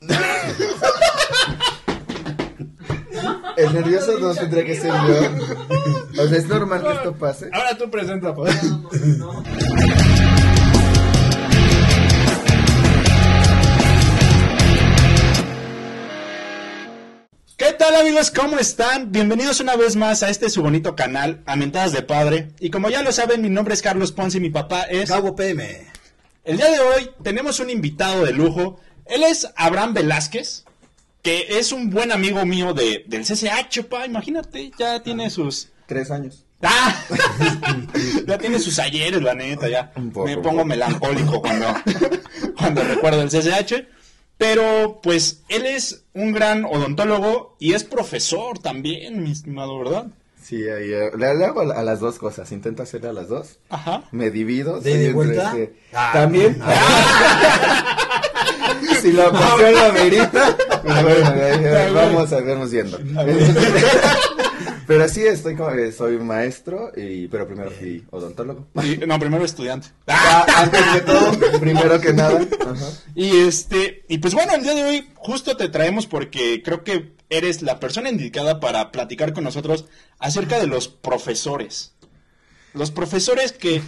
El nervioso no tendría que ser yo. O sea, es normal que esto pase. Ahora tú presenta, pues. ¿Qué tal amigos? ¿Cómo están? Bienvenidos una vez más a este su bonito canal, a Mentadas de Padre. Y como ya lo saben, mi nombre es Carlos Ponce y mi papá es... Cabo PM. El día de hoy tenemos un invitado de lujo. Él es Abraham Velázquez, que es un buen amigo mío de, del CCH, pa. Imagínate, ya tiene sus... Tres años. ¡Ah! ya tiene sus ayeres, la neta, ya. Poco, Me pongo melancólico cuando, cuando recuerdo el CCH. Pero, pues, él es un gran odontólogo y es profesor también, mi estimado, ¿verdad? Sí, ahí, eh, le, le hago a las dos cosas. Intento hacer a las dos. Ajá. Me divido. ¿De vuelta? ese- Ah, También. ah. si la ocasión la merita, pues bueno, vamos a vernos viendo. Pero sí, estoy como, eh, soy maestro, y, pero primero fui odontólogo. Y- no, primero estudiante. Ah, antes de todo, primero que nada. Ajá. Y este, y pues bueno, el día de hoy justo te traemos porque creo que eres la persona indicada para platicar con nosotros acerca de los profesores. Los profesores que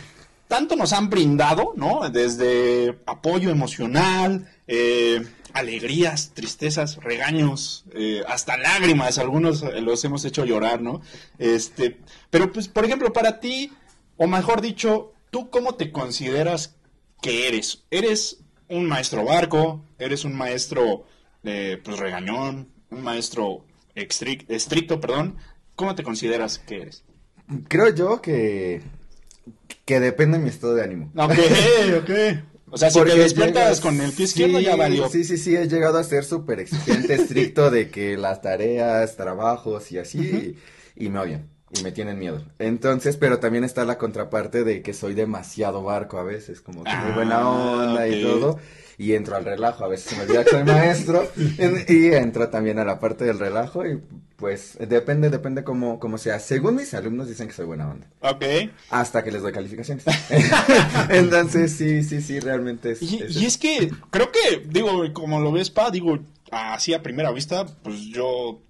tanto nos han brindado, ¿no? Desde apoyo emocional, eh, alegrías, tristezas, regaños, eh, hasta lágrimas, algunos eh, los hemos hecho llorar, ¿no? Este, pero pues, por ejemplo, para ti, o mejor dicho, ¿tú cómo te consideras que eres? ¿Eres un maestro barco? ¿Eres un maestro, eh, pues, regañón? ¿Un maestro estricto, perdón? ¿Cómo te consideras que eres? Creo yo que, que depende de mi estado de ánimo. Ok, ok. O sea, si Porque te despiertas llegas- con el pie izquierdo, sí, ya valió. Sí, sí, sí, he llegado a ser súper exigente, estricto de que las tareas, trabajos y así, y, y me odian, y me tienen miedo. Entonces, pero también está la contraparte de que soy demasiado barco a veces, como que muy buena Ah, onda y todo, y entro al relajo, a veces se me olvida que soy maestro, y entro también a la parte del relajo, y pues depende, depende cómo, cómo sea. Según mis alumnos dicen que soy buena onda. Ok. Hasta que les doy calificaciones. Entonces, sí, sí, sí, realmente es. Y, es- y es que creo que, digo, como lo ves, Pa, digo, así a primera vista, pues yo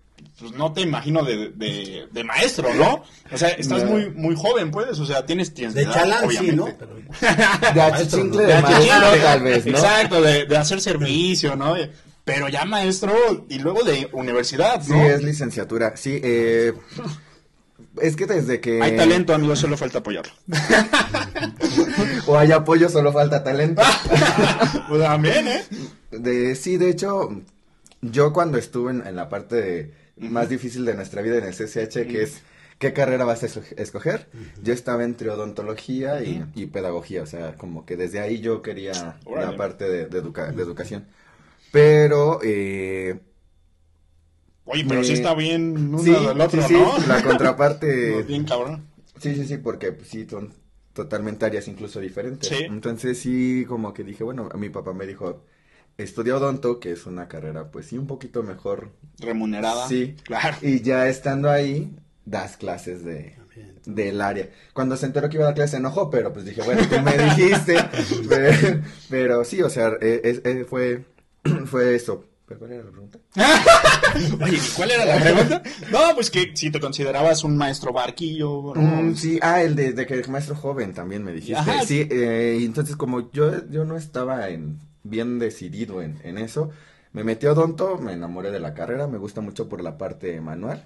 pues, no te imagino de, de, de maestro, ¿no? O sea, estás No. muy muy joven, pues, o sea, tienes tienes De edad, chalán, sí, ¿no? Pero- De achichincle De de maestro, achichincle, tal vez, ¿no? Exacto, de, de hacer servicio, ¿no? Pero ya maestro y luego de universidad, Sí, ¿no? es licenciatura. Sí, eh. Es que desde que. Hay talento, amigo, solo falta apoyarlo. O hay apoyo, solo falta talento. pues también, ¿eh? De, sí, de hecho, yo cuando estuve en, en la parte de- más difícil de nuestra vida en el CCH, que es qué carrera vas a esco- escoger, yo estaba entre odontología y, y pedagogía, o sea, como que desde ahí yo quería la parte de, de educa- de educación. Pero, eh, Oye, pero Me- sí está bien uno sí, del otro, sí, sí, ¿no? la contraparte, bien cabrón. sí, sí, sí, porque pues, sí, son totalmente áreas incluso diferentes. Sí. Entonces sí, como que dije, bueno, mi papá me dijo, estudia odonto, que es una carrera, pues sí, un poquito mejor Remunerada. Sí. Claro. Y ya estando ahí, das clases de del área. Cuando se enteró que iba a dar clases se enojó, pero pues dije, bueno, tú me dijiste. pero, pero sí, o sea, eh, es- eh, fue, fue eso. ¿Pero cuál era la pregunta? Oye, ¿y ¿cuál era la pregunta? No, pues que si te considerabas un maestro barquillo, ¿no? Mm, sí, ah, el de, de que el maestro joven también me dijiste. Ajá. Sí, eh, entonces como yo, yo no estaba en, bien decidido en, en eso, me metí a odonto, me enamoré de la carrera, me gusta mucho por la parte manual.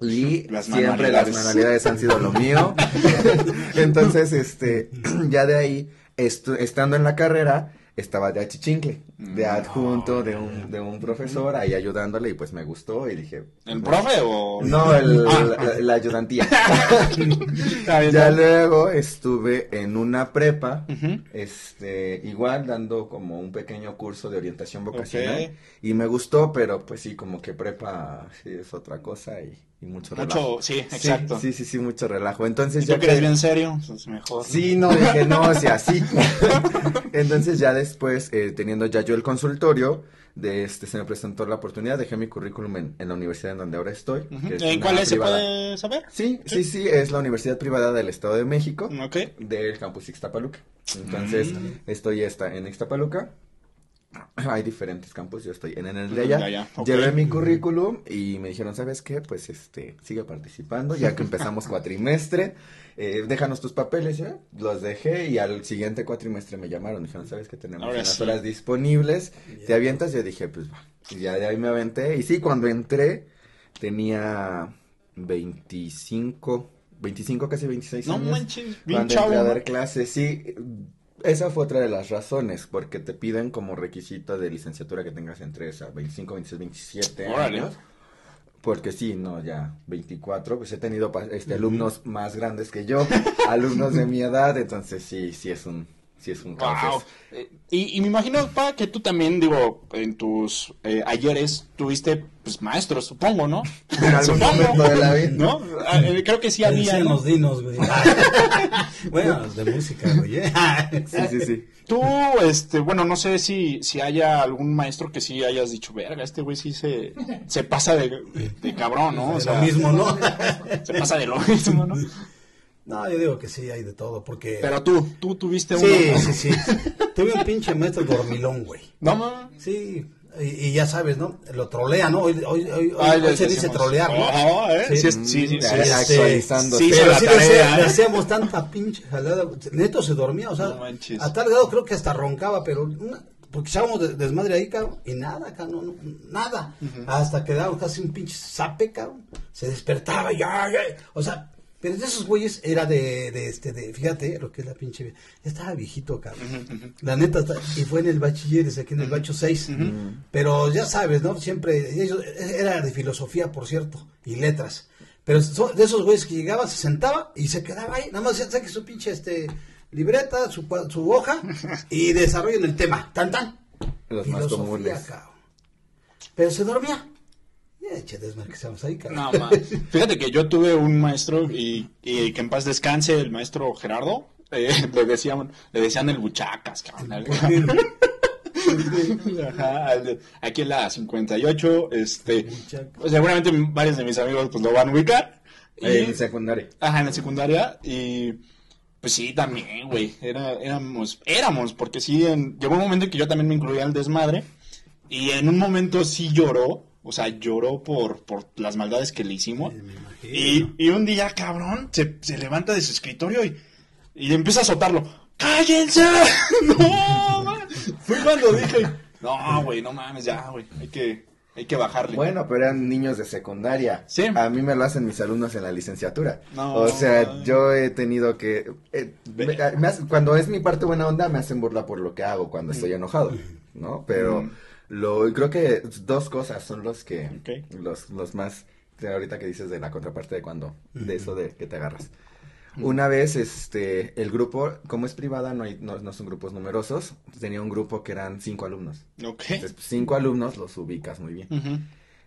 Y Las siempre las manualidades. han sido lo mío. Entonces, este, ya de ahí, estando en la carrera, estaba de achichincle, de Mm. adjunto de un, de un profesor, ahí ayudándole, y pues me gustó, y dije... ¿El pues, profe o...? No, el, Ah. la, la ayudantía. Ya luego estuve en una prepa, este, igual dando como un pequeño curso de orientación vocacional y me gustó, pero pues sí, como que prepa sí es otra cosa y, y mucho relajo. Mucho, sí, exacto. Sí, sí, sí, mucho relajo. Entonces Y ya tú que eres bien serio, pues mejor. Sí, no, dije, no, o sea, sí. Entonces ya después, eh, teniendo ya yo el consultorio, de este, se me presentó la oportunidad, dejé mi currículum en, en la universidad en donde ahora estoy. Ujú. que es ¿En cuál es, se puede saber? Sí, sí, sí, es la Universidad Privada del Estado de México, Ok. del campus Ixtapaluca. Entonces, Mm. estoy esta, en Ixtapaluca. hay diferentes campos, yo estoy en, el de ella. Ya, ya, ok. Llevé mi currículum y me dijeron, ¿sabes qué? Pues este, sigue participando, ya que empezamos cuatrimestre, eh, déjanos tus papeles, los dejé y al siguiente cuatrimestre me llamaron, dijeron, ¿sabes qué? Tenemos Ahora unas sí. horas disponibles, ¿te avientas? Yo dije, pues va, y ya de ahí me aventé, y sí, cuando entré tenía 25, 25, casi 26 No años. manches, bien chavo. a dar clases, sí. Esa fue otra de las razones, porque te piden como requisito de licenciatura que tengas entre esa 25, 26, 27 Órale. años. Porque sí, no, ya 24, pues he tenido este, alumnos más grandes que yo, alumnos de mi edad, entonces sí, sí es un, sí es un caos. Wow. Eh, Y, y me imagino, pa, que tú también, digo, en tus eh, ayeres tuviste, pues, maestros, supongo, ¿no? En algún momento de la vida. ¿No? Ah, eh, creo que sí había, ¿no? los dinos, güey. bueno, los de música, güey. ¿eh? Sí, sí, sí. Tú, este, bueno, no sé si, si haya algún maestro que sí hayas dicho, verga, este güey sí se, se pasa de, de cabrón, ¿no? O De sea, lo mismo, ¿no? se pasa de lo mismo, ¿no? No, yo digo que sí, hay de todo, porque... Pero tú, tú tuviste uno. sí, ¿no? sí, sí. Tuve un pinche maestro dormilón, güey. No. Sí, y, y ya sabes, ¿no? Lo trolea, ¿no? Hoy, hoy, hoy, hoy- Ay, hoy les se dice trolear, ¿no? Ajá, ¿eh? Sí. Sí, sí, sí, sí, ya es- actualizando. sí, Pero la sí le, ¿eh? hacíamos tanta pinche jalada. Neto se dormía, o sea, No a tal grado creo que hasta roncaba, pero una- porque echábamos de- desmadre ahí, cabrón, y nada, cabrón, no, nada. Hasta que dábamos casi un pinche zape, cabrón. Se despertaba, ya, ya. O sea, pero de esos güeyes era de, de este, de, fíjate lo que es la pinche. Ya estaba viejito, cabrón. La neta, está- y fue en el bachilleres, aquí en el bacho 6. Pero ya sabes, ¿no? Siempre, ellos, era de filosofía, por cierto, y letras. Pero de esos güeyes que llegaban, se sentaba y se quedaba ahí. Nada más saque su pinche este, libreta, su, cua- su hoja y desarrollen el tema. Tan, tan. Los más Filosofía, comunes. cabrón. Pero se dormía. Ya eché desmadre que estamos ahí, cabrón. No. Fíjate que yo tuve un maestro y, y que en paz descanse el maestro Gerardo. eh, le decían, le decían el buchacas, cabrón. Ajá, aquí en la 58, este, pues, seguramente varios de mis amigos pues lo van a ubicar. Y- En secundaria. Ajá, en la secundaria y pues sí, también, güey, era, éramos, éramos, porque sí, en- llegó un momento en que yo también me incluía al desmadre y en un momento sí lloró, o sea, lloró por, por las maldades que le hicimos y, y un día, cabrón, se, se levanta de su escritorio y, y empieza a azotarlo. ¡Cállense! ¡No! ma-". Fue cuando dije, no, güey, no mames, ya, güey, hay que, hay que bajarle. Bueno, pero eran niños de secundaria. Sí. A mí me lo hacen mis alumnos en la licenciatura. No. O sea, yo he tenido que... eh, me- me hace- cuando es mi parte buena onda, me hacen burla por lo que hago cuando estoy enojado, ¿no? Pero Mm. Lo creo que dos cosas son los que... Ok. Los, los más... ahorita que dices de la contraparte de cuando... De eso de que te agarras. Una vez, este, el grupo, como es privada, no, hay, no, no son grupos numerosos, tenía un grupo que eran cinco alumnos. Ok. Entonces, cinco alumnos los ubicas muy bien. Ujú.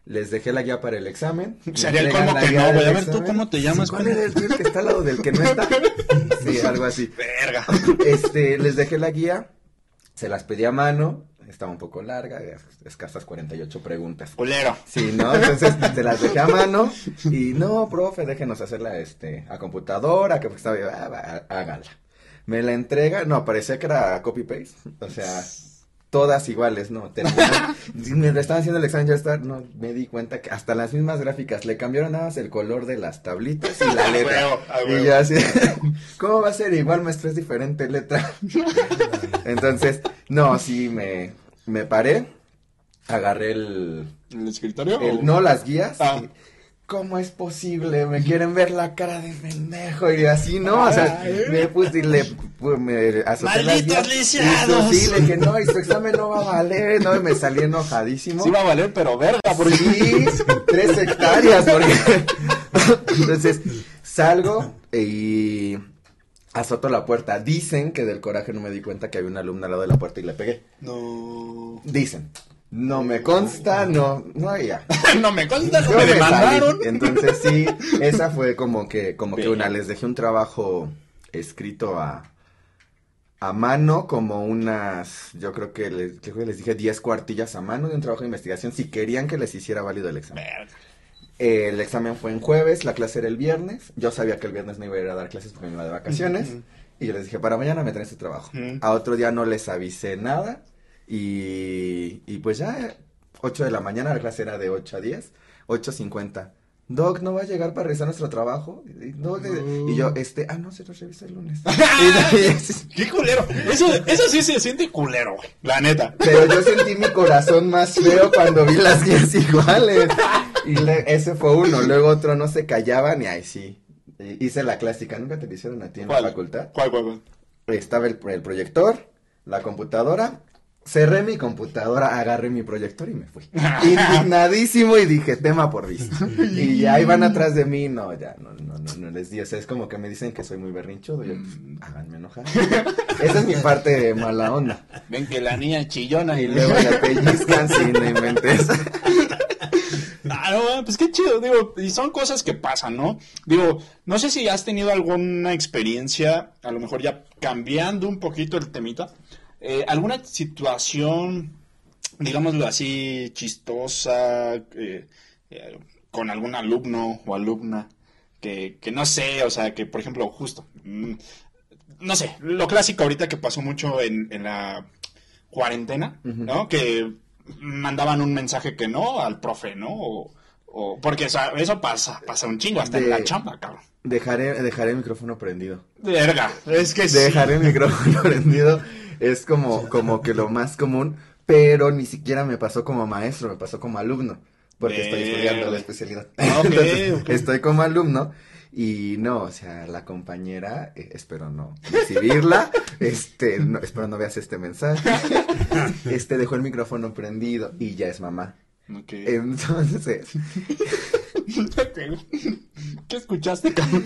Les dejé la guía para el examen. me Sería el colmo que no, güey. A ver, ¿tú cómo te llamas? ¿Cuál era el que está al lado del que no está? Sí, algo así. Verga. Este, les dejé la guía, se las pedí a mano, estaba un poco larga, escasas 48 preguntas. Culero. Sí, ¿no? Entonces se las dejé a mano y no, profe, déjenos hacerla este, a computadora, que pues estaba, ah, va, hágala. Me la entrega, no, parecía que era copy-paste, o sea, todas iguales, no. Mientras estaban haciendo el examen ya está, no, me di cuenta que hasta las mismas gráficas le cambiaron nada más el color de las tablitas y la letra. huevo. y yo así, ¿cómo va a ser igual, maestro? Es diferente letra. Entonces, no, sí, me, me paré, agarré el, ¿En el escritorio? el- o- no las guías. Ah. y, ¿Cómo es posible? Me quieren ver la cara de pendejo y así, ¿no? O sea, Ay. me puse y le pu- me azoté ¡Malditos guías, lisiados! Sí, le dije, no, y su examen no va a valer, ¿no? Y me salí enojadísimo. Sí va a valer, pero verga, porque... Sí, tres hectáreas, porque... Entonces, salgo y azoto la puerta. Dicen que del coraje no me di cuenta que había una alumna al lado de la puerta y le pegué. No... Dicen. No me consta, no, no, ya. no me consta, no me demandaron. Entonces sí, esa fue como que, como que una, les dejé un trabajo escrito a, a mano, como unas, yo creo que les, creo que les dije 10 cuartillas a mano de un trabajo de investigación, si querían que les hiciera válido el examen. Verga. Eh, el examen fue en jueves, la clase era el viernes, yo sabía que el viernes no iba a ir a dar clases porque me iba de vacaciones, y yo les dije, para mañana me traen su trabajo. A otro día no les avisé nada, Y, y pues ya, 8 de la mañana, la clase era de 8 a 10, 8.50. Doc, ¿no va a llegar para revisar nuestro trabajo? Y, no, y yo, este, ah, no, se lo revisa el lunes. Qué culero. Eso, eso sí se siente culero, güey. La neta. Pero yo sentí mi corazón más feo cuando vi las guías iguales. Y le- ese fue uno. Luego otro no se callaban y ahí sí. Hice la clásica. ¿Nunca te lo hicieron a ti en la facultad? ¿Cuál, cuál, cuál? Estaba el, el proyector, la computadora. Cerré mi computadora, agarré mi proyector y me fui. Indignadísimo y dije, tema por visto. Y ya iban atrás de mí, no, ya, no, no, no, no les di. O sea, es como que me dicen que soy muy berrinchudo. Yo, Mm. háganme enojar. Esa es mi parte de mala onda. Ven que la niña chillona Y luego la pellizcan, sí, no inventes. Pues qué chido, digo, y son cosas que pasan, ¿no? Digo, no sé si has tenido alguna experiencia, a lo mejor ya cambiando un poquito el temita, eh, alguna situación, digámoslo así, chistosa, eh, eh, con algún alumno o alumna, que, que no sé, o sea, que por ejemplo, justo, mm, no sé, lo clásico ahorita que pasó mucho en, en la cuarentena, ¿no? Que mandaban un mensaje que no al profe, ¿no? O, o- porque o sea, eso pasa, pasa un chingo, hasta en la chamba, cabrón. Dejaré, dejaré el micrófono prendido. Verga, es que sí. Dejar el micrófono prendido es como, como que lo más común, pero ni siquiera me pasó como maestro, me pasó como alumno, porque estoy estudiando la especialidad. Ok, Entonces, ok. Estoy como alumno y no, o sea, la compañera, eh, espero no recibirla, este, no, espero no veas este mensaje, este dejó el micrófono prendido y ya es mamá. Ok. Entonces, ¿Qué escuchaste, cabrón?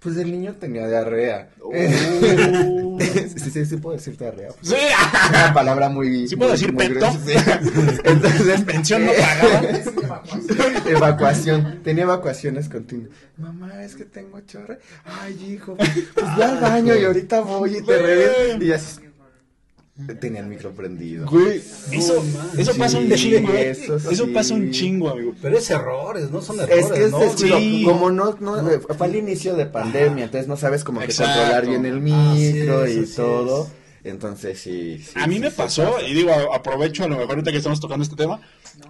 Pues el niño tenía diarrea. Oh. sí, sí, sí puedo decir diarrea. Sí. una palabra muy. ¿Sí puedo muy- decir muy gruesa, sí. Entonces. Pensión no pagada. evacuación. Tenía evacuaciones continuas. Mamá, es que tengo chorre. Ay, hijo. Pues ve al baño y ahorita voy y te reviso. Y así. Tenía el micro prendido. Güey, eso, eso pasa un chingo, ¿eh? eso Eso, sí. pasa un chingo, amigo. Pero es errores, no son errores, Es que es ¿no? estilo, Sí. como no, no, eh, fue al inicio de pandemia, entonces no sabes cómo que controlar bien el Ah, sí micro y todo. es. Entonces sí. sí, A mí sí, me pasó, pasa. y digo, aprovecho a lo mejor ahorita que estamos tocando este tema,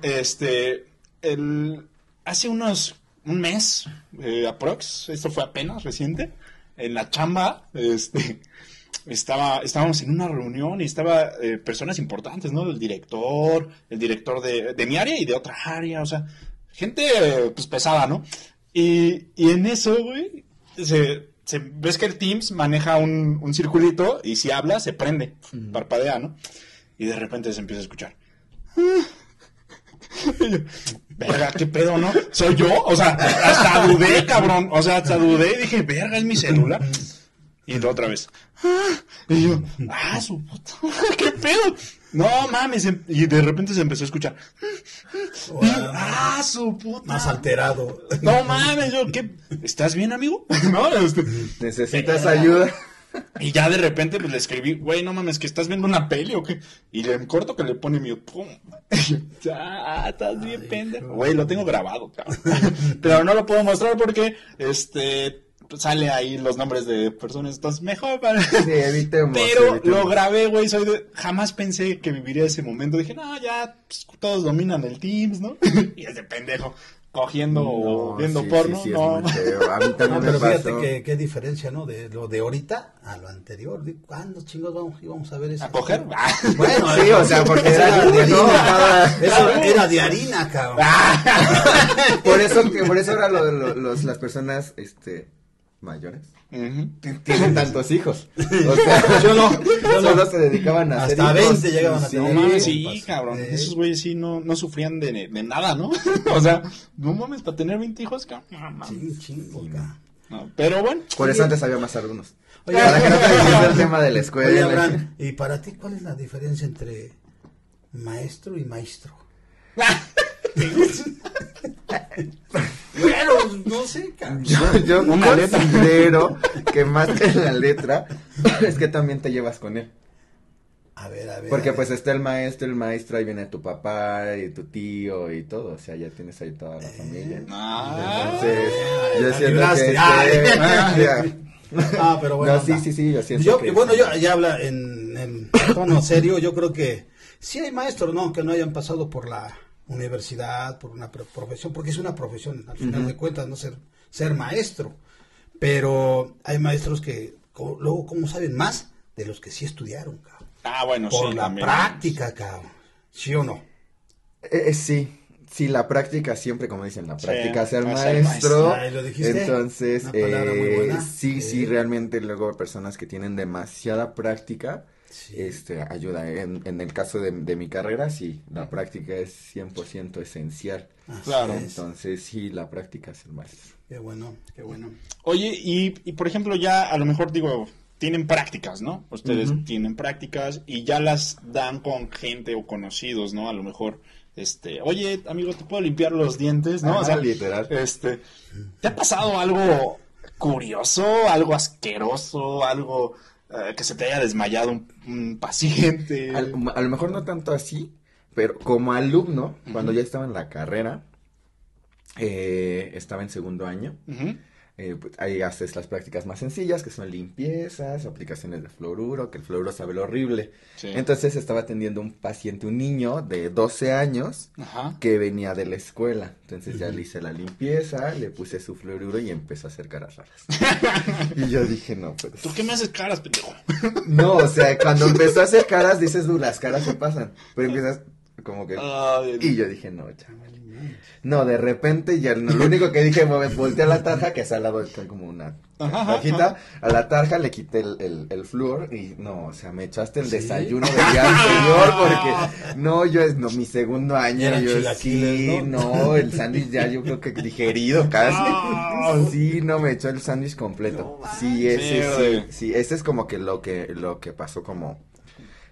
este, el, hace unos, un mes, eh, aprox, esto fue apenas reciente, en la chamba, este, estaba, estábamos en una reunión y estaba eh, personas importantes, ¿no? El director, el director de, de mi área y de otra área, o sea, gente, eh, pues, pesada, ¿no? Y, y en eso, güey, se, se- ves que el Teams maneja un, un circulito y si habla se prende, parpadea, ¿no? Y de repente se empieza a escuchar. Y yo, verga, qué pedo, ¿no? ¿Soy yo? O sea, hasta dudé, cabrón. O sea, hasta dudé y dije, verga, es mi celular. Y otra vez. Y yo, ah, su puta, qué pedo. No mames. em- Y de repente se empezó a escuchar. Y ah, su puta. Más alterado. No mames, yo, ¿qué? ¿Estás bien, amigo? No, este, ¿Necesitas ayuda? y ya de repente pues le escribí, güey, no mames, que estás viendo una peli o qué. Y le corto que le pone mi pum. ah, estás bien pendejo. Güey, lo tengo grabado, cabrón. Pero no lo puedo mostrar porque, este, sale ahí los nombres de personas. Entonces, mejor para... Sí, evitemos. Pero evitemos. lo grabé, güey, soy de... Jamás pensé que viviría ese momento. Dije, no, ya, pues, todos dominan el Teams, ¿no? y ese pendejo, cogiendo o No, viendo sí, porno, sí, sí, no. A mí también No, me pero fíjate pasó. que, qué diferencia, ¿no? De lo de ahorita a lo anterior. ¿Cuándo chingos vamos, íbamos a ver eso? ¿A coger? Bueno, Sí, o sea, porque era era de harina. Eso era de harina, cabrón. Por eso, que- por eso ahora lo- lo- los, las personas, este, mayores, tienen tantos hijos. O sea, yo no, solo se dedicaban a hacer Hasta hijos. 20 llegaban a Sí, No tener. mames, Sí, pues, cabrón. eh. Esos güeyes sí no, no sufrían de, de nada, ¿no? o sea, no mames, para tener 20 hijos, cabrón. No, mames. Sí, chingo, cabrón. No, pero bueno. Por eso antes había más alumnos. Oye, Para que no te el tema de la Oye, escuela. Abraham, ¿y para ti cuál es la diferencia entre maestro y maestro? Bueno, no sé, cabrón. Yo, yo Una letra. considero que más que la letra, es que también te llevas con él. A ver, a ver. Porque a pues está el maestro, el maestro, ahí viene tu papá y tu tío y todo, o sea, ya tienes ahí toda la familia. Ah. Entonces, Ay, yo siento que... Ay. este, ya. Ah, pero bueno. No, sí, sí, sí, yo siento Yo, que... bueno, yo ya habla en en tono serio, yo creo que sí hay maestros, ¿no? Que no hayan pasado por la universidad, por una pro- profesión, porque es una profesión, al final de cuentas, no ser, ser maestro. Pero hay maestros que luego, ¿cómo saben más de los que sí estudiaron, cabrón? Ah, bueno, Por sí. la también. práctica, cabrón. ¿Sí o no? Eh, eh, sí, sí, la práctica siempre, como dicen, la Sí, práctica es el es el maestro. lo dijiste. Entonces, Una palabra muy eh, buena. sí, sí, Sí. realmente luego personas que tienen demasiada práctica, Sí. este, ayuda. En, en el caso de, de mi carrera, sí, la práctica es 100% esencial. Así Claro. es. Entonces, sí, la práctica es el maestro. Qué bueno, qué bueno. Oye, y, y por ejemplo, ya a lo mejor digo, tienen prácticas, ¿no? Ustedes tienen prácticas y ya las dan con gente o conocidos, ¿no? A lo mejor, este, oye, amigo, ¿te puedo limpiar los dientes? ¿No? Ajá, o sea, literal. Este, ¿te ha pasado algo curioso, algo asqueroso, algo eh, que se te haya desmayado un, un paciente? Al- a lo mejor no tanto así, pero como alumno, cuando ya estaba en la carrera, eh, estaba en segundo año, Ujú. Eh, pues, ahí haces las prácticas más sencillas, que son limpiezas, aplicaciones de fluoruro, que el fluoruro sabe lo horrible. Sí. Entonces estaba atendiendo un paciente, un niño de 12 años, Ajá. que venía de la escuela. Entonces ya le hice la limpieza, le puse su fluoruro y empezó a hacer caras raras. y yo dije, no, pues... ¿Tú qué me haces caras, pendejo? No, o sea, cuando empezó a hacer caras, dices, "Uh, las caras se pasan. Pero empiezas como que... Ay, Y yo dije, no, chaval. No, de repente ya lo único que dije fue volteé a la tarja, que es al lado está como una Ajá, ajá, cajita, a la tarja le quité el, el, el flúor y no, o sea, me echaste el ¿Sí? desayuno del día anterior porque no, yo es no, mi segundo año, yo sí, ¿no? no, el sándwich ya yo creo que digerido casi. Ah. Sí, no, me echó el sándwich completo. No Sí, ese Sí, sí, ese es como que lo que, lo que pasó como,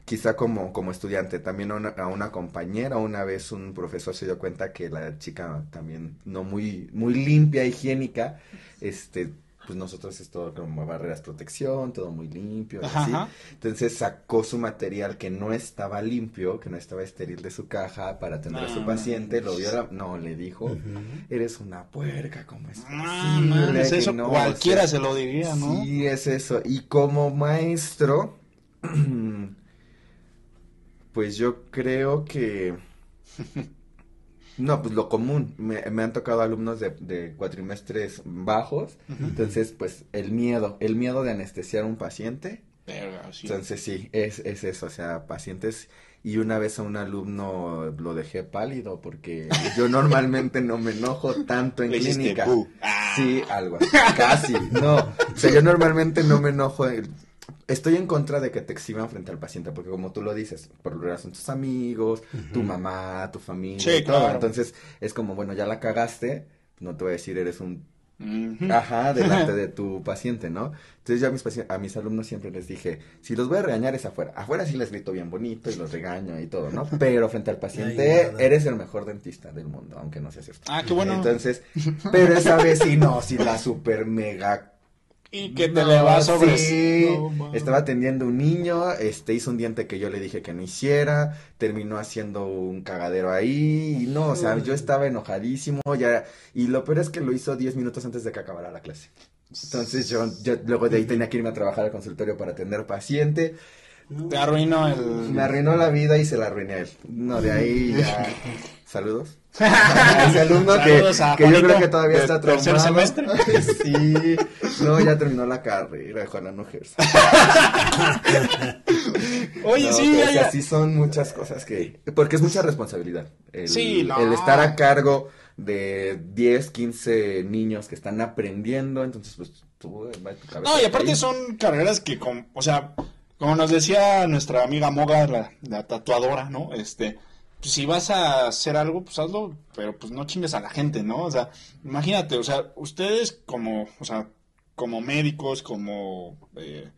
quizá como, como estudiante. También a una, a una compañera, una vez un profesor se dio cuenta que la chica también no muy, muy limpia, higiénica, este, pues nosotros es todo como barreras protección, todo muy limpio, y Ajá, así. ajá. Entonces sacó su material que no estaba limpio, que no estaba estéril de su caja para atender a su No, paciente, lo vio, la- no, le dijo, eres una puerca, ¿cómo es Ah, posible mames, que eso no? O cualquiera sea, se lo diría, ¿no? Sí, es eso. Y como maestro, pues yo creo que... No, pues lo común. Me, me han tocado alumnos de, de cuatrimestres bajos. Entonces, pues el miedo, el miedo de anestesiar a un paciente. Verga, sí. Entonces sí, es, es eso, o sea, pacientes. Y una vez a un alumno lo dejé pálido porque yo normalmente no me enojo tanto en Le clínica. bu. Ah. Sí, algo así, casi, no. O sea, yo normalmente no me enojo. en- Estoy en contra de que te exhiban frente al paciente, porque como tú lo dices, por lo general son tus amigos, tu mamá, tu familia, Sí, y todo. claro. Entonces, es como, bueno, ya la cagaste, no te voy a decir eres un. Ajá, delante de tu paciente, ¿no? Entonces yo a mis, a mis alumnos siempre les dije, si los voy a regañar es afuera. Afuera sí les grito bien bonito y los regaño y todo, ¿no? Pero frente al paciente Ay, eres el mejor dentista del mundo, aunque no seas cierto. Ah, qué bueno. Entonces, pero esa vez sí, no, sí la super mega y que te no, le va sobre. sí. No. Estaba atendiendo un niño, este hizo un diente que yo le dije que no hiciera, terminó haciendo un cagadero ahí, y no, o sea, yo estaba enojadísimo, ya, y lo peor es que lo hizo 10 minutos antes de que acabara la clase. Entonces yo, yo luego de ahí tenía que irme a trabajar al consultorio para atender paciente. Te arruinó el. Me arruinó la vida y se la arruiné a él. No, de ahí ya. Saludos. Ese alumno que, Saludos a que yo creo que todavía está tercer traumado. semestre. sí. No, ya terminó la carrera, ojalá no. Oye, No, sí, pero, ya, o sea, ya. sí son muchas cosas que... Porque es mucha responsabilidad. El, Sí, no. el estar a cargo de 10, 15 niños que están aprendiendo, entonces pues tú... va tu cabeza No, y aparte ahí. son carreras que, com- o sea, como nos decía nuestra amiga Moga, la, la tatuadora, ¿no? Este, pues si vas a hacer algo, pues hazlo, pero pues no chingues a la gente, ¿no? O sea, imagínate, o sea, ustedes como, o sea, como médicos, como eh,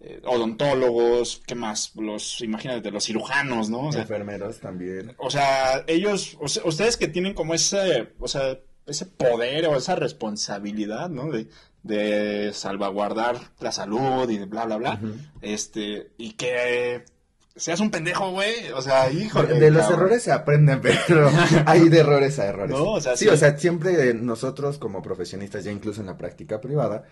eh, odontólogos, ¿qué más? Los, imagínate, los cirujanos, ¿no? O sea, Enfermeros también. o sea, ellos, o sea, ustedes que tienen como ese, o sea, ese poder o esa responsabilidad, ¿no? De, de salvaguardar la salud y de bla, bla, bla. Este, y que seas un pendejo, güey. O sea, híjole. De los cabrón. errores se aprende, pero hay de errores a errores. No, o sea, sí, sí. o sea, siempre nosotros como profesionistas, ya incluso en la práctica privada,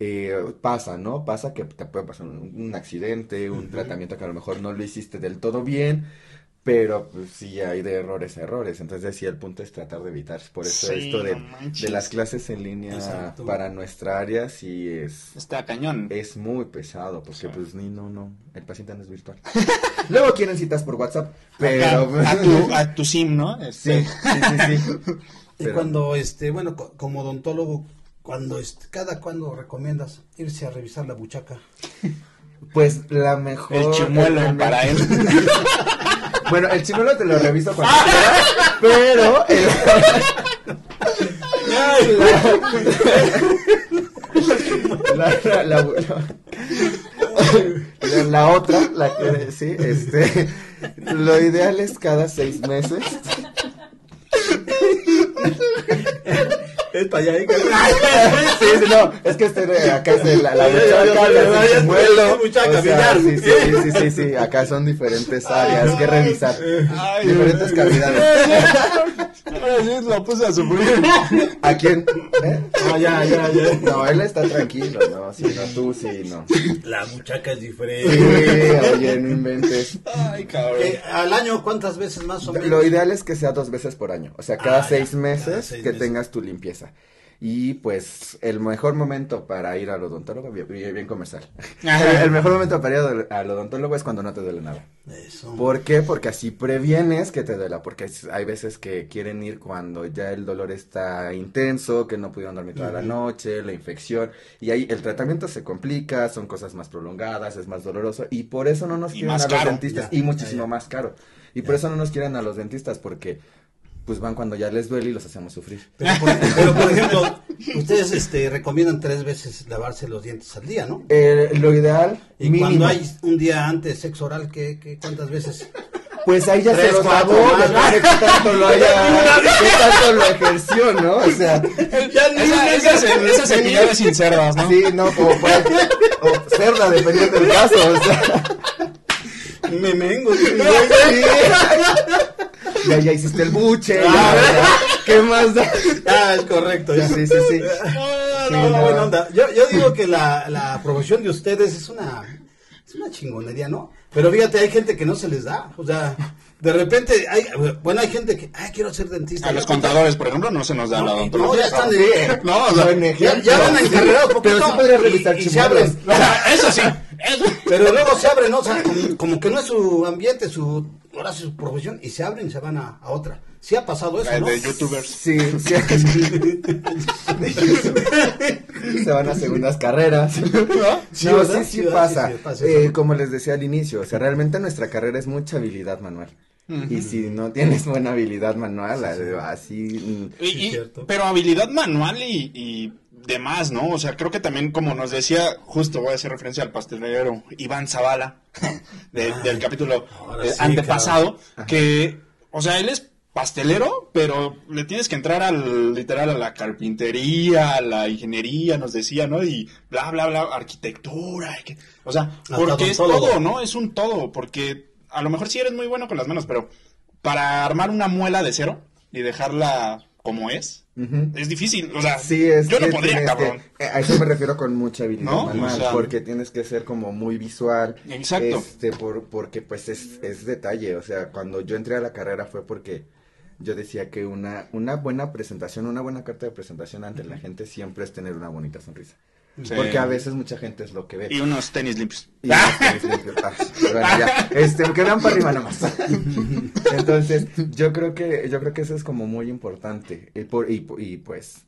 eh, pasa, ¿no? Pasa que te puede pasar un, un accidente, un tratamiento que a lo mejor no lo hiciste del todo bien, pero pues sí hay de errores a errores. Entonces sí, el punto es tratar de evitar. Por eso Sí, esto de, no manches. de las clases en línea Exacto. para nuestra área sí es... Está cañón. Es muy pesado, porque Sí. pues ni no, no, el paciente no es virtual. Luego quieren citas por WhatsApp, pero... Acá, a, tu, a tu sim, ¿no? Sí, Este, sí, sí, sí. Y Pero- cuando, este, bueno, co- como odontólogo, cuando, este, cada cuando recomiendas irse a revisar la buchaca. Pues la mejor... El chimuelo el- para él. Bueno, el chimuelo te lo reviso cuando quieras, pero... la- la otra, la que sí, este, lo ideal es cada seis meses. Es para allá, ¿eh? Sí, sí, no, es que este acá es de la, la Ya, ya, ya, la ya, ya, chimuelo, ya, o sea, sí, sí, sí, sí, sí, acá son diferentes áreas que revisar, diferentes cavidades. Ahora sí lo puse a sufrir. ¿A quién? ¿Eh? Ah, ya, ya, ya. No, él está tranquilo, no, sí, no, tú sí, no. La buchaca es Sí, diferente. oye, no inventes. Ay, cabrón. Eh, al año, ¿cuántas veces más o menos? Lo ideal es que sea dos veces por año, o sea, cada Ah, seis ya, meses cada seis que meses. tengas tu limpieza. Y pues el mejor momento para ir al odontólogo, bien, bien comercial. El, el mejor momento para ir al, odontólogo es cuando no te duele nada. Eso. ¿Por qué? Porque así previenes que te duela, porque hay veces que quieren ir cuando ya el dolor está intenso, que no pudieron dormir toda la noche, la infección, y ahí el tratamiento se complica, son cosas más prolongadas, es más doloroso, y por eso no nos Y quieren a los dentistas, ya, y ya, muchísimo ya. más caro, y por eso no nos quieren a los dentistas, porque pues van cuando ya les duele y los hacemos sufrir. Pero por, pero, por ejemplo, ustedes este, recomiendan tres veces lavarse los dientes al día, ¿no? Eh, lo ideal, Y mínimo, cuando hay un día antes sexo oral, ¿qué, qué, ¿cuántas veces? pues ahí ya Tres, se los lavó, de qué tanto lo haya, qué tanto lo ejerció, ¿no? O sea... Esa, esa, se- esa cepillada sin cerdas, ¿no? Sí, no, como puede, o cerda, dependiendo del caso, o sea. Me mengo. Ya, ya hiciste el buche, ya, Ah. ¿qué más da? Ah, es correcto, ya. Sí, sí, sí. No, Sí, no, no. buena onda. Yo, yo digo que la, la profesión de ustedes es una, es una chingonería, ¿no? Pero fíjate, hay gente que no se les da. O sea, de repente, hay, bueno, hay gente que, ay, quiero ser dentista. A los contadores, por ejemplo, no se nos da la No, odontología. no, ya están de- No, o sea, Ya, ya van a encargar un Pero poquito sí podrías y- revisar y se chimuelos. abren. o sea, eso sí. Eso. Pero luego se abren, ¿no? O sea, como, como que no es su ambiente, su, ahora su profesión, y se abren y se van a, a otra. Sí ha pasado eso, ¿no? De youtubers. Sí, sí. Se van a segundas carreras. ¿No? Sí, sí, sí Sí, pasa. sí, sí, pasa Eh, como les decía al inicio, o sea, realmente nuestra carrera es mucha habilidad manual. Y si no tienes buena habilidad manual, así... Y- Sí, y- cierto. pero habilidad manual y, y demás, ¿no? O sea, creo que también, como nos decía, justo voy a hacer referencia al pastelero Iván Zavala, de- Ay, del capítulo eh, sí, antepasado, que, o sea, él es pastelero, pero le tienes que entrar al literal a la carpintería, a la ingeniería, nos decía, ¿no? Y bla, bla, bla, arquitectura, que- o sea, porque es todo, ¿no? Es un todo, porque a lo mejor sí eres muy bueno con las manos, pero para armar una muela de cero y dejarla como es, ujú. es difícil, o sea, Sí, es yo no podría, cabrón. que- eh, a eso me refiero con mucha habilidad ¿No? manual, O sea- porque tienes que ser como muy visual. Exacto. Este, por, porque pues es, es detalle, o sea, cuando yo entré a la carrera fue porque yo decía que una, una buena presentación, una buena carta de presentación ante la gente siempre es tener una bonita sonrisa. Sí. Porque a veces mucha gente es lo que ve. Y unos tenis limpios. Y es limpio. Ah, bueno, ya. Este, que vean para arriba nomás. Entonces, yo creo que, yo creo que eso es como muy importante. Y, por, y, y, pues,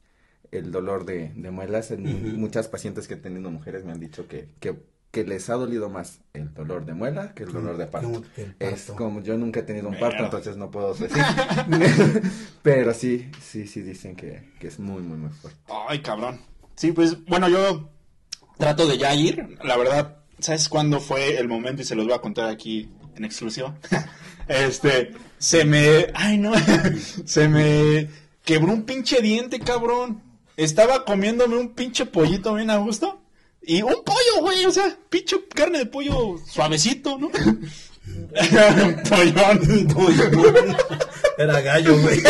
el dolor de, de muelas, en muchas pacientes que he tenido mujeres me han dicho que, que, que les ha dolido más el dolor de muela que el dolor de parto. Que el Es parto. como yo nunca he tenido un parto, entonces no puedo decir. Pero sí, sí, sí dicen que, que es muy, muy, muy fuerte. Ay, cabrón. Sí, pues, bueno, yo trato de ya ir. La verdad, ¿sabes cuándo fue el momento? Y se los voy a contar aquí en exclusiva. este, se me... Ay, no. se me quebró un pinche diente, cabrón. Estaba comiéndome un pinche pollito bien a gusto. Y un pollo, güey, o sea, pinche carne de pollo suavecito, ¿no? Pollón. Era gallo, güey.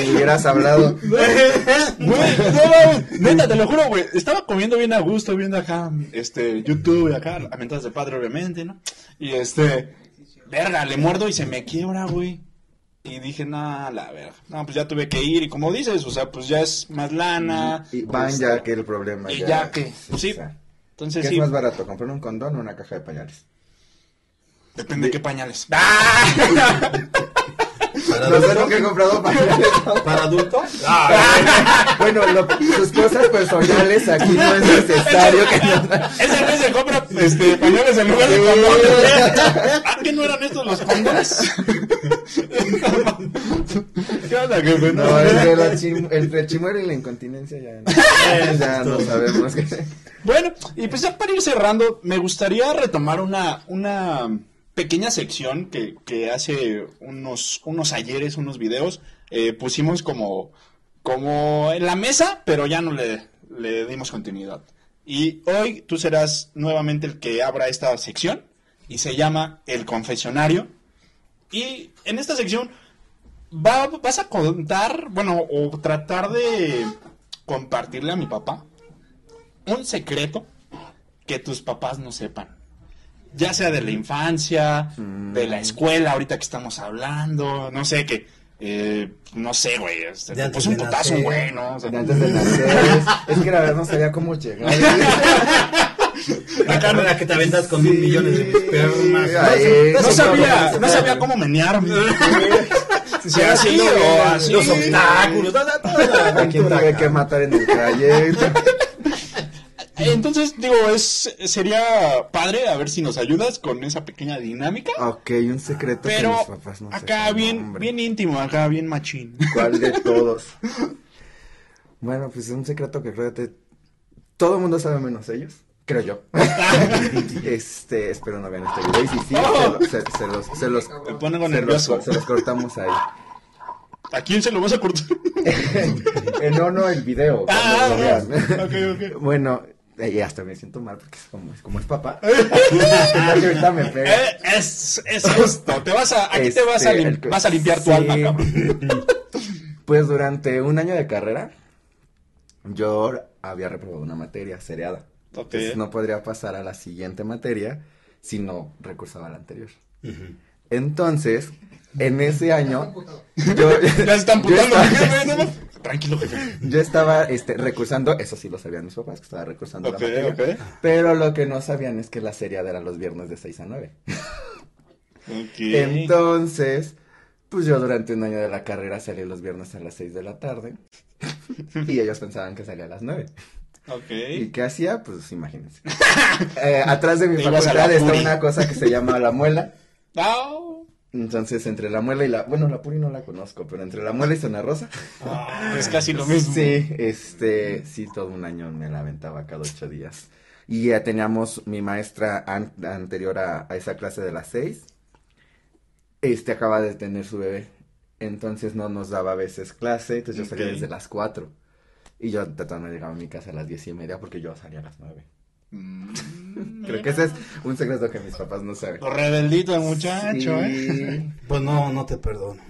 ni hubieras hablado. Güey, no mames, neta, te lo juro, güey. Estaba comiendo bien a gusto, viendo acá, este, YouTube, acá, aventadas de padre, obviamente, ¿no? Y este, verga, le muerdo y se me quiebra, güey. Y dije, nah, la verga. No, pues ya tuve que ir. Y como dices, o sea, pues ya es más lana. Y van este, ya que el problema. Y ya que, sí. o sea, Entonces ¿Qué sí, es más barato, comprar un condón o una caja de pañales? Depende de qué pañales. Para No sé que he comprado pañales. ¿Para adultos? Bueno, lo- sus cosas personales aquí no es necesario que nos... Esa vez se compra este, pañales en lugar de condones. ¿Ah, que no eran estos los condones? ¿Qué onda? No, No, entre, la chim- entre el chimuelo y la incontinencia ya no, ya no sabemos qué. Bueno, y pues ya para ir cerrando, me gustaría retomar una, una pequeña sección que, hace unos, unos ayeres, unos videos, eh, pusimos como, como en la mesa, pero ya no le, le dimos continuidad. Y hoy tú serás nuevamente el que abra esta sección y se llama El Confesionario. Y en esta sección va- vas a contar, bueno, o tratar de compartirle a mi papá un secreto que tus papás no sepan. Ya sea de la infancia, de la escuela, ahorita que estamos hablando, no sé, que, eh, no sé, güey, este, te puso un putazo, güey, ¿no? O sea, De antes de nacer, es, es que la verdad no sabía cómo llegar. La carrera que te aventas con mil millones de espermas. No sí, sabía, no, sabía cómo menearme. Si así haciendo o así. Los obstáculos. toda- toda la ¿A quién tuve que matar en el trayecto? Entonces, digo, es sería padre a ver si nos ayudas con esa pequeña dinámica. Ok, un secreto Pero que mis papás no acá sepan, bien, hombre. bien íntimo, acá bien machín. ¿Cuál de todos? Bueno, pues es un secreto que creo que todo el mundo sabe menos ellos. Creo yo. este, espero no vean este video. Y si sí, se, lo- se- se los, se los, Me se nervioso. los, se los cortamos ahí. ¿A quién se lo vas a cortar? Eh, no, no, el video. Ah, lo vean. ok, ok. Bueno, eh, hasta me siento mal porque es como, como es papá. Ahorita me pega. Eh, es, es justo. Te vas a, aquí te vas a, Este, lim- vas a limpiar tu alma, cabrón. Pues durante un año de carrera, yo había reprobado una materia seriada. Ok. Entonces no podría pasar a la siguiente materia si no recursaba la anterior. Entonces, en ese año, yo, Ya se están putando. estaba, ¿no? Tranquilo, jefe. yo estaba, este, recursando, eso sí lo sabían mis papás, que estaba recursando la materia. Pero lo que no sabían es que la seriada era los viernes de 6 a 9. Ok. Entonces, pues yo durante un año de la carrera salí los viernes a las 6 de la tarde. y ellos pensaban que salía a las 9. ¿Y Ok. qué hacía? Pues imagínense. Eh, atrás de mi facultad está una cosa que se llama la muela. Ah, Entonces, entre la muela y la... Bueno, la puri no la conozco, pero entre la muela y Zona Rosa. es casi lo mismo. Sí, este... Sí, todo un año me la aventaba cada ocho días. Y ya teníamos mi maestra an- anterior a, a esa clase de las seis. Este acaba de tener su bebé. Entonces no nos daba a veces clase. Entonces yo salía desde las cuatro. Y yo tratando de llegar a mi casa a las diez y media porque yo salía a las nueve. Mm, Creo que ese es un secreto que mis papás no saben. Lo rebeldito el muchacho, ¿eh? Pues no, no te perdono.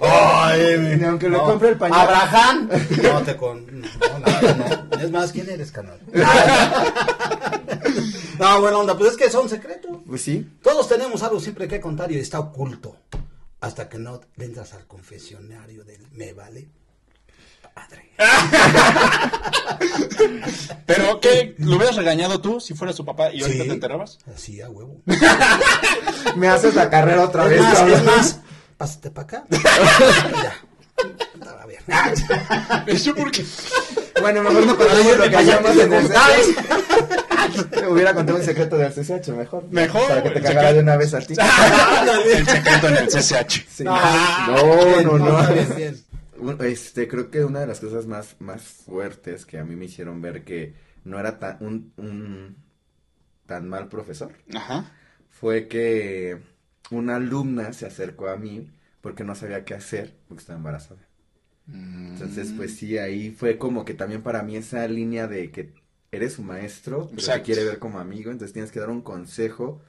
Ay, Ni aunque le compre el pañal. Abraham. No te con. No, no, no. Es más, ¿quién eres, canal? No, bueno, onda, pues es que es un secreto. Pues sí. Todos tenemos algo siempre que contar y está oculto. Hasta que no entras al confesionario del me vale. Padre. Pero, ¿qué? ¿Lo hubieras regañado tú si fuera su papá y ahorita Sí. te enterabas? Así, a huevo. Me haces la carrera otra Es vez. más, cabrón. es más, pásate para acá. ya. A ver. ¿Eso por qué? Bueno, mejor no contamos lo que Vaya, hacíamos en el ¿sabes? CCH. Hubiera contado un secreto del CCH, mejor. Mejor, Para que te cagara secreto. de una vez a ti. El secreto en el CCH. Sí. Ah, No, no, no. bien, Este, creo que una de las cosas más, más fuertes que a mí me hicieron ver que no era tan, un, un tan mal profesor Ajá. fue que una alumna se acercó a mí porque no sabía qué hacer porque estaba embarazada. Entonces, pues sí, ahí fue como que también para mí esa línea de que eres su maestro, pero te quiere ver como amigo, entonces tienes que dar un consejo,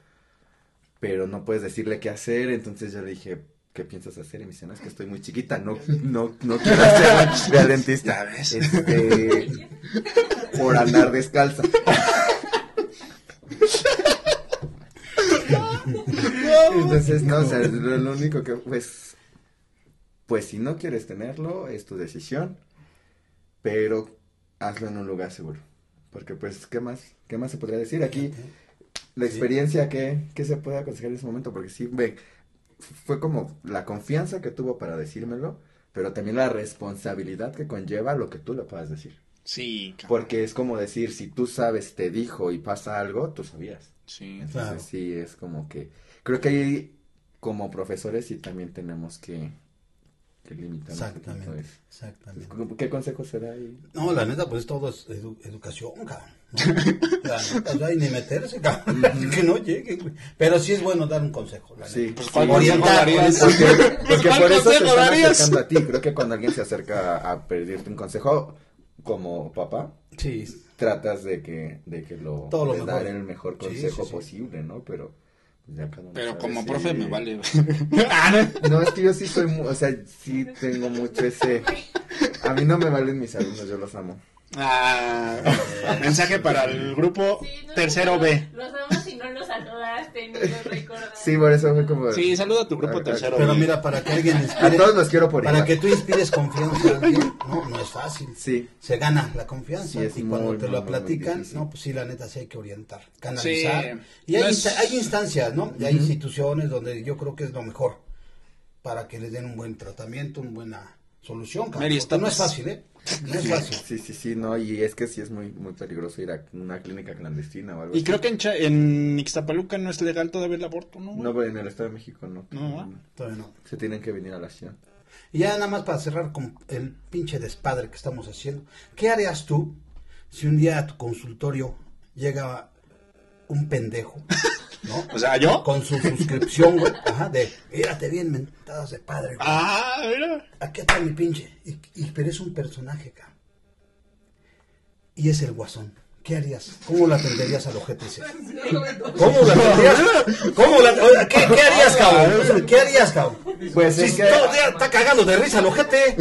pero no puedes decirle qué hacer, entonces yo le dije, ¿qué piensas hacer? Y me dice, no, es que estoy muy chiquita, no, no, no quiero hacer de dentista. Este, por andar descalza. Entonces, no, o sea, lo, lo único que, pues, pues si no quieres tenerlo, es tu decisión, pero hazlo en un lugar seguro. Porque, pues, ¿qué más? ¿Qué más se podría decir? Aquí, la experiencia que, que se puede aconsejar en ese momento, porque sí, ve, fue como la confianza que tuvo para decírmelo, pero también la responsabilidad que conlleva lo que tú le puedas decir. Sí, cabrón. Porque es como decir, si tú sabes, te dijo y pasa algo, tú sabías. Sí. Entonces Claro. sí, es como que, creo que ahí como profesores sí también tenemos que, Exactamente, eso. exactamente. ¿Qué consejo se da ahí? No, la neta, pues todo es edu- educación, cabrón. ¿no? La neta, ya, y ni meterse, cabrón. que no llegue, güey. Pero sí es bueno dar un consejo. La Sí, neta. Pues, sí, ¿cuál orientar? Porque, porque ¿Cuál por eso te consejo están acercando a ti. Creo que cuando alguien se acerca a, a pedirte un consejo, como papá, Sí, tratas de que, de que lo, Todo lo de dar el mejor Sí, consejo sí, sí. posible, ¿no? Pero pues, Pero como profe me vale. Ah, no. Es que yo sí soy, mu- o sea, sí tengo mucho ese... A mí no me valen mis alumnos, yo los amo. Ah, mensaje para el grupo Sí, no, tercero no, B. Los amos y no los saludaste ni los recordaste. Sí, por eso fue como... Sí, saluda a tu grupo Ah, tercero Pero mira, para que alguien A inspire, todos los quiero por para igual. que tú inspires confianza a alguien, no, no es fácil. Sí, Se gana la confianza Sí, es y cuando muy, te muy, lo platican, no, pues sí, la neta sí hay que orientar, canalizar. Sí, y hay, no es- hay instancias, ¿no? Y hay instituciones donde yo creo que es lo mejor para que les den un buen tratamiento, una buena solución. Mary, no es estás- fácil, ¿eh? No es fácil. sí, sí, sí, no, y es que sí es muy, muy peligroso ir a una clínica clandestina o algo Y así. creo que en, Cha- en Ixtapaluca no es legal todavía el aborto, ¿no? No, pero en el Estado de México no. No. Todavía no. Se tienen que venir a la ciudad. Y ya nada más para cerrar con el pinche despadre que estamos haciendo. ¿Qué harías tú si un día a tu consultorio llega un pendejo, ¿no? O sea, ¿yo? Con su suscripción, güey, ajá, de, mírate bien, mentadas de padre, güey. Ah, mira. Aquí está mi pinche. Y, y- pero es un personaje, cabrón. Y es el guasón. ¿Qué harías? ¿Cómo la atenderías al ojete ese? ¿Cómo la atenderías? ¿Cómo la ¿qué, qué harías, cabrón? O sea, ¿Qué harías, cabrón? Pues Si es que todo el día está cagando de risa el ojete.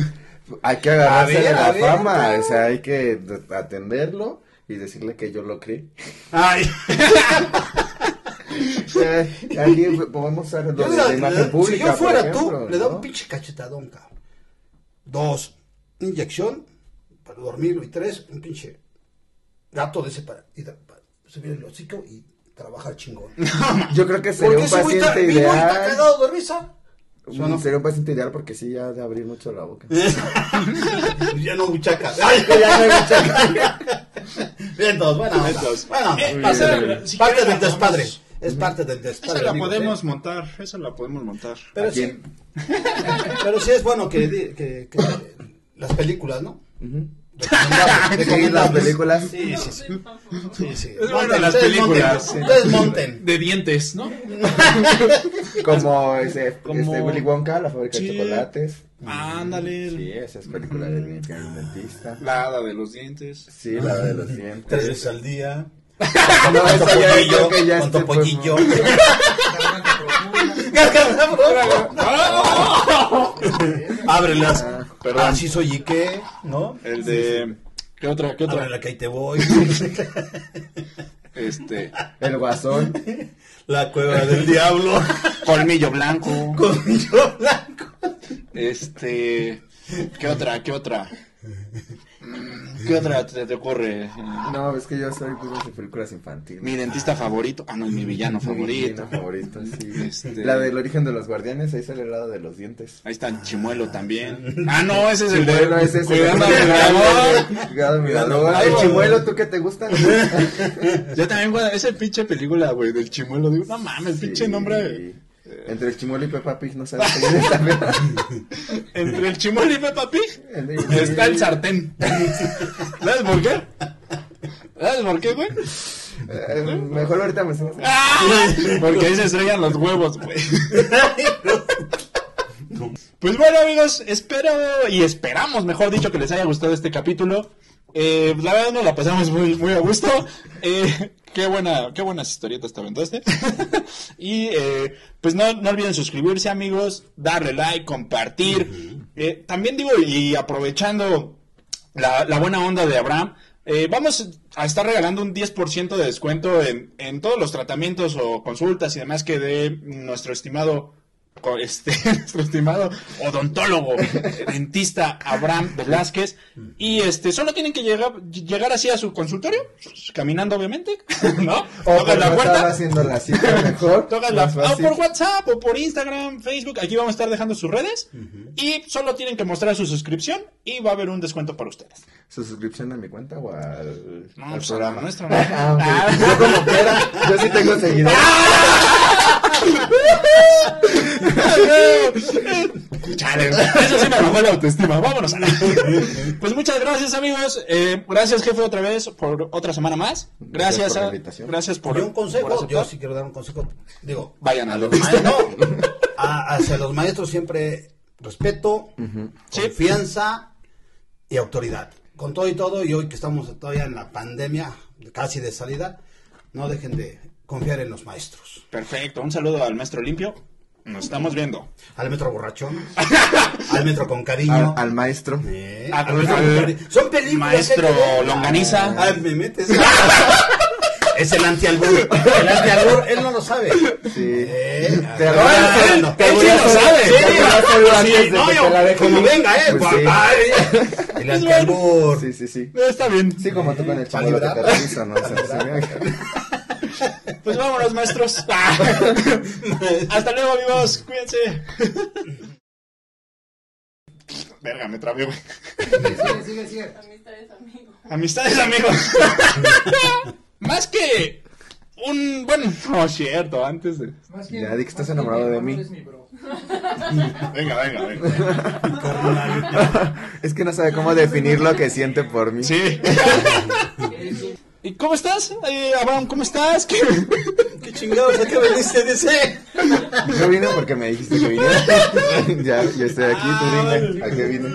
hay que agarrarse A ver, de la ver, fama, o sea, hay que atenderlo y decirle que yo lo creí. Ay. Aquí podemos de imagen le- pública, si yo fuera tú, le da ¿no? un pinche cachetadón, cabrón. Dos, inyección para dormirlo. Y tres, un pinche gato de ese para, para subir el hocico y trabajar chingón. Yo creo que sería Porque un paciente vivo y está ideal. cagado de risa. ¿Sí o no? Sería un paciente ideal porque sí, ya de abrir mucho la boca. ya no muchaca. Ay, ya no hay mucha Bien, todos, Buena onda. eh, parte del la despadre. Es parte del despadre. Esa la amigos, podemos ¿eh? montar, esa la podemos montar. Pero ¿A sí, pero sí es bueno que, que- que las películas, ¿no? Recomendable, Sí, las películas. Sí, sí, sí. Sí, sí. Es bueno Monten, las películas. monten, Ustedes monten. De dientes, ¿no? Como ese, Como- este Willy Wonka, la fábrica Sí. de chocolates. Ándale. Sí, esa es película del del dentista. La de los dientes. Sí, la de los Tres dientes. veces al día. No, Con esa ya creo que ya con este fue- topollillo. Ábrelas. perdón. Ah, sí soy y qué, ¿no? El de. ¿Qué otra? ¿Qué otra? Ábrela que ahí te voy. Este. El guasón. La cueva del diablo. Colmillo blanco. Colmillo blanco. Este. ¿Qué otra? ¿Qué otra? ¿Qué otra te, te ocurre? No, es que yo soy pues, de películas infantiles. Mi dentista favorito. Ah, no, es mi villano Mi favorito. villano favorito, sí. Este- La del origen de los guardianes, ahí sale el lado de los dientes. Ahí está Chimuelo también. Ah, no, ese es el Chimuelo, de. ese es el de- mi. Cuidado, mi mi chimuelo, ¿tú qué te gusta? Yo también, güey, esa pinche película, güey, del Chimuelo. Digo, no mames, pinche Sí. nombre. Entre el chimuelo y Peppa Pig no sabes quién es. Entre el Chimuelo y Peppa Pig El está el sartén. ¿Sabes por qué? ¿Sabes por qué, güey? Eh, mejor ahorita me. ¡Ah! Porque ahí se estrellan los huevos, güey. Pues bueno, amigos, espero y esperamos, mejor dicho, que les haya gustado este capítulo. Eh, la verdad nos la pasamos muy, muy a gusto. Eh, qué buena, qué buenas historietas te aventaste. y eh, pues no, no olviden suscribirse, amigos, darle like, compartir. Eh, también digo, y aprovechando la, la buena onda de Abraham, eh, vamos a estar regalando un 10% de descuento en, en todos los tratamientos o consultas y demás que dé nuestro estimado este, nuestro estimado odontólogo, dentista Abraham Velázquez. Y este, solo tienen que llegar, llegar así a su consultorio, caminando obviamente, ¿no? O Tocan la puerta. haciendo la cita mejor. Tocan la- o por WhatsApp o por Instagram, Facebook. Aquí vamos a estar dejando sus redes. Y solo tienen que mostrar su suscripción y va a haber un descuento para ustedes. ¿Su suscripción a mi cuenta o al, No, al pues, programa? a nuestra, Ah. Ah. Yo como quiera, yo sí tengo seguidores. Chale, eso sí me bajó la autoestima. Vámonos a la... Pues muchas gracias, amigos. Eh, gracias, jefe, otra vez por otra semana más. Gracias, Gracias por la a- invitación. gracias por. Yo un consejo, yo sí quiero dar un consejo. Digo, Vayan a a lo los maestros, no, a- hacia los maestros siempre respeto, confianza y autoridad. Con todo y todo, y hoy que estamos todavía en la pandemia, casi de salida, no dejen de confiar en los maestros. Perfecto. Un saludo al maestro limpio. Nos estamos viendo. Al metro borrachón, al metro con cariño. Al, al maestro. Eh, Al- al metro al. Son películas. maestro que verlas. Longaniza. Ay, me metes. es el antialbur. El antialbur, él no lo sabe. Sí. Eh, Te ah, él- él sí lo el- sabe. Sí, de no, yo- la como ir. venga, eh. Pues sí. Ay, el antialbur. Sí, sí, sí. Está bien. Sí, como tú con el chavo que te reviso, ¿no? O sea, Pues vámonos, maestros. Hasta luego, amigos. Cuídense. Verga, me trabé, güey. Sigue, sigue, sigue. Amistades, amigos. Amistades, amigos. Más que un. Bueno, no es cierto, antes de. Ya di que estás enamorado de mí. eres mi bro. Venga, venga, venga. Es que no sabe cómo definir lo que siente por mí. Sí. ¿Y cómo estás? Eh, Abraham, ¿cómo estás? ¿Qué- ¿Qué chingados? ¿A qué veniste? Dice. Yo vine porque me dijiste que viniera. ya, yo estoy aquí, tú dime. ¿A qué vine?